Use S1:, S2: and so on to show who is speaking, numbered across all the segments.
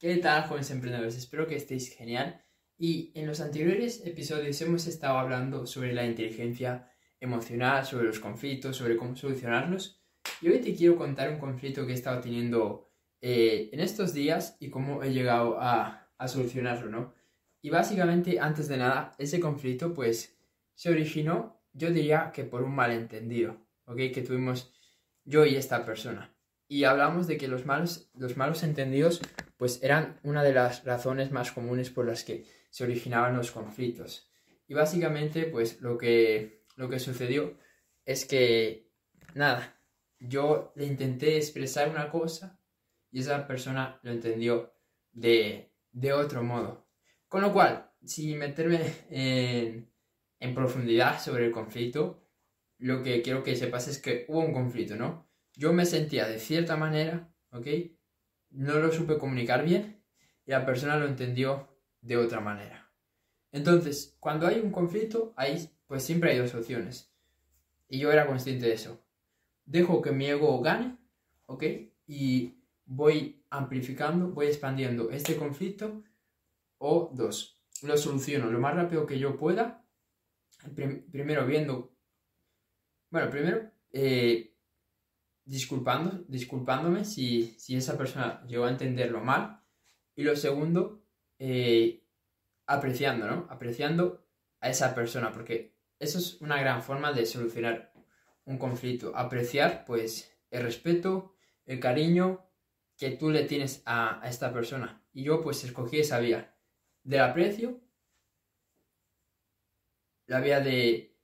S1: ¿Qué tal, jóvenes emprendedores? Espero que estéis genial. Y en los anteriores episodios hemos estado hablando sobre la inteligencia emocional, sobre los conflictos, sobre cómo solucionarlos. Y hoy te quiero contar un conflicto que he estado teniendo eh, en estos días y cómo he llegado a, a solucionarlo, ¿no? Y básicamente, antes de nada, ese conflicto pues se originó, yo diría que por un malentendido, ¿ok? Que tuvimos yo y esta persona. Y hablamos de que los malos, los malos entendidos pues eran una de las razones más comunes por las que se originaban los conflictos. Y básicamente pues lo que, lo que sucedió es que, nada, yo le intenté expresar una cosa y esa persona lo entendió de, de otro modo. Con lo cual, sin meterme en, en profundidad sobre el conflicto, lo que quiero que sepas es que hubo un conflicto, ¿no? Yo me sentía de cierta manera, ¿ok? No lo supe comunicar bien y la persona lo entendió de otra manera. Entonces, cuando hay un conflicto, ahí pues siempre hay dos opciones. Y yo era consciente de eso. Dejo que mi ego gane, ¿ok? Y voy amplificando, voy expandiendo este conflicto. O dos, lo soluciono lo más rápido que yo pueda. primero viendo, bueno, primero eh, disculpándome si, esa persona llegó a entenderlo mal. Y lo segundo, eh, apreciando, ¿no? Apreciando a esa persona, porque eso es una gran forma de solucionar un conflicto. Apreciar, pues, el respeto, el cariño que tú le tienes a, esta persona. Y yo, pues, escogí esa vía del aprecio, la vía de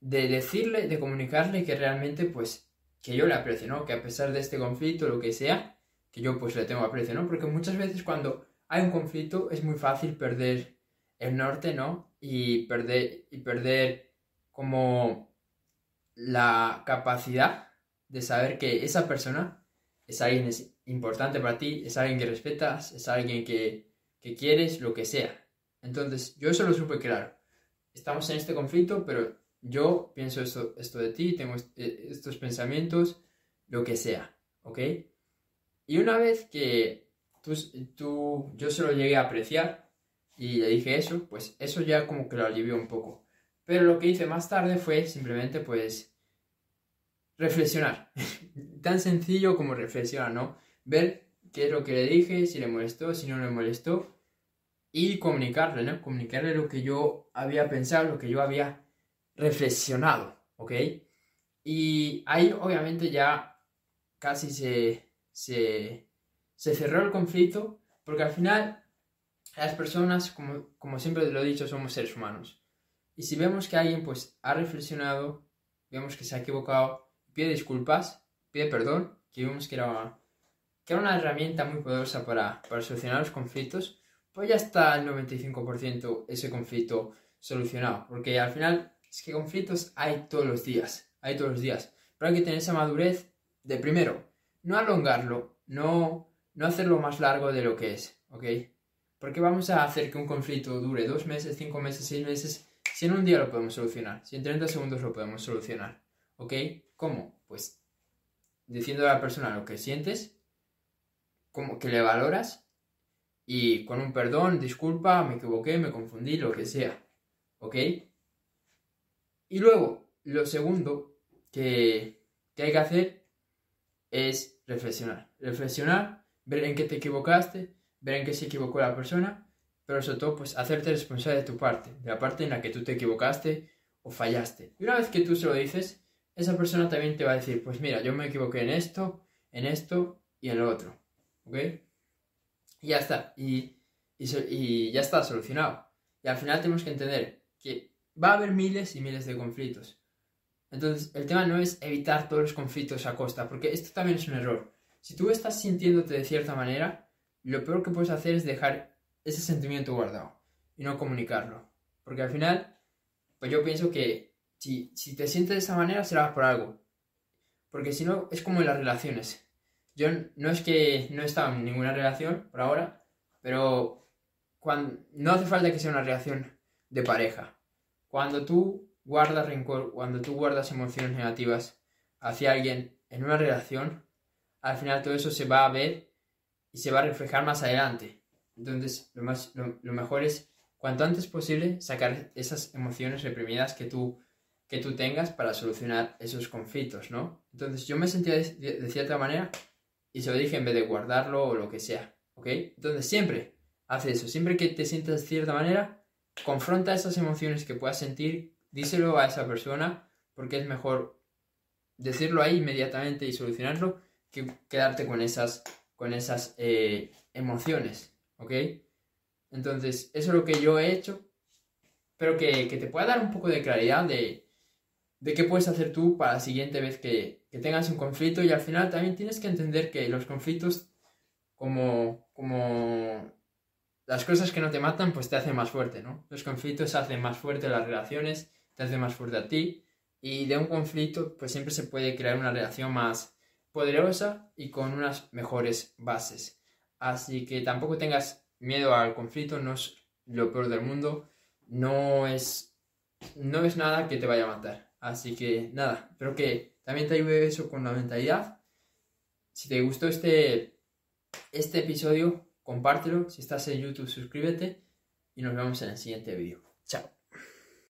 S1: decirle, de comunicarle que realmente, pues, que yo le aprecio, ¿no? Que a pesar de este conflicto, lo que sea, que yo pues le tengo aprecio, ¿no? Porque muchas veces cuando hay un conflicto es muy fácil perder el norte, ¿no? Y perder, y perder como la capacidad de saber que esa persona es alguien importante para ti, es alguien que respetas, es alguien que, que quieres, lo que sea. Entonces, yo eso lo supe claro. Estamos en este conflicto, pero yo pienso esto, esto de ti, tengo eh, estos pensamientos, lo que sea, ¿ok? Y una vez que tú, tú, yo se lo llegué a apreciar y le dije eso, pues eso ya como que lo alivió un poco. Pero lo que hice más tarde fue simplemente pues reflexionar. Tan sencillo como reflexionar, ¿no? Ver qué es lo que le dije, si le molestó, si no le molestó y comunicarle, ¿no? Comunicarle lo que yo había pensado, lo que yo había reflexionado, ¿ok? Y ahí obviamente ya casi se, se, cerró el conflicto, porque al final las personas, como, como siempre lo he dicho, somos seres humanos. Y si vemos que alguien pues ha reflexionado, vemos que se ha equivocado, pide disculpas, pide perdón, que vemos que era, que era una herramienta muy poderosa para, para solucionar los conflictos, pues ya está el 95% ese conflicto solucionado. Porque al final es que conflictos hay todos los días, hay todos los días. Pero hay que tener esa madurez de primero, no alongarlo, no, no hacerlo más largo de lo que es, ¿ok? Porque vamos a hacer que un conflicto dure dos meses, cinco meses, seis meses, si en un día lo podemos solucionar, si en 30 segundos lo podemos solucionar, ¿ok? ¿Cómo? Pues diciendo a la persona lo que sientes, como que le valoras y con un perdón, disculpa, me equivoqué, me confundí, lo que sea, ¿ok? Y luego, lo segundo que, hay que hacer es reflexionar. Reflexionar, ver en qué te equivocaste, ver en qué se equivocó la persona, pero sobre todo, pues hacerte responsable de tu parte, de la parte en la que tú te equivocaste o fallaste. Y una vez que tú se lo dices, esa persona también te va a decir, pues mira, yo me equivoqué en esto, en esto y en lo otro. ¿Ok? Y ya está. Y, y, y ya está solucionado. Y al final tenemos que entender que va a haber miles y miles de conflictos. Entonces, el tema no es evitar todos los conflictos a costa, porque esto también es un error. Si tú estás sintiéndote de cierta manera, lo peor que puedes hacer es dejar ese sentimiento guardado y no comunicarlo. Porque al final, pues yo pienso que si, si te sientes de esa manera será por algo. Porque si no, es como en las relaciones. Yo no es que no he estado en ninguna relación por ahora, pero cuando, no hace falta que sea una relación de pareja. Cuando tú guardas rencor, cuando tú guardas emociones negativas hacia alguien en una relación, al final todo eso se va a ver y se va a reflejar más adelante. Entonces, lo, más, lo, mejor es, cuanto antes posible, sacar esas emociones reprimidas que tú, que tú tengas para solucionar esos conflictos, ¿no? Entonces, yo me sentía de, cierta manera y se lo dije en vez de guardarlo o lo que sea, ¿ok? Entonces, siempre hace eso, siempre que te sientas de cierta manera, confronta esas emociones que puedas sentir, díselo a esa persona, porque es mejor decirlo ahí inmediatamente y solucionarlo que quedarte con esas, con esas eh, emociones, ¿ok? Entonces, eso es lo que yo he hecho. Espero que, te pueda dar un poco de claridad de, de, qué puedes hacer tú para la siguiente vez que, que, tengas un conflicto. Y al final también tienes que entender que los conflictos, como, como las cosas que no te matan, pues te hacen más fuerte, ¿no? Los conflictos hacen más fuerte las relaciones, te hacen más fuerte a ti. Y de un conflicto, pues siempre se puede crear una relación más poderosa y con unas mejores bases. Así que tampoco tengas miedo al conflicto, no es lo peor del mundo, no es, no es nada que te vaya a matar. Así que nada, espero que también te ayude eso con la mentalidad. Si te gustó este, este episodio, compártelo. Si estás en YouTube, suscríbete y nos vemos en el siguiente vídeo. Chao.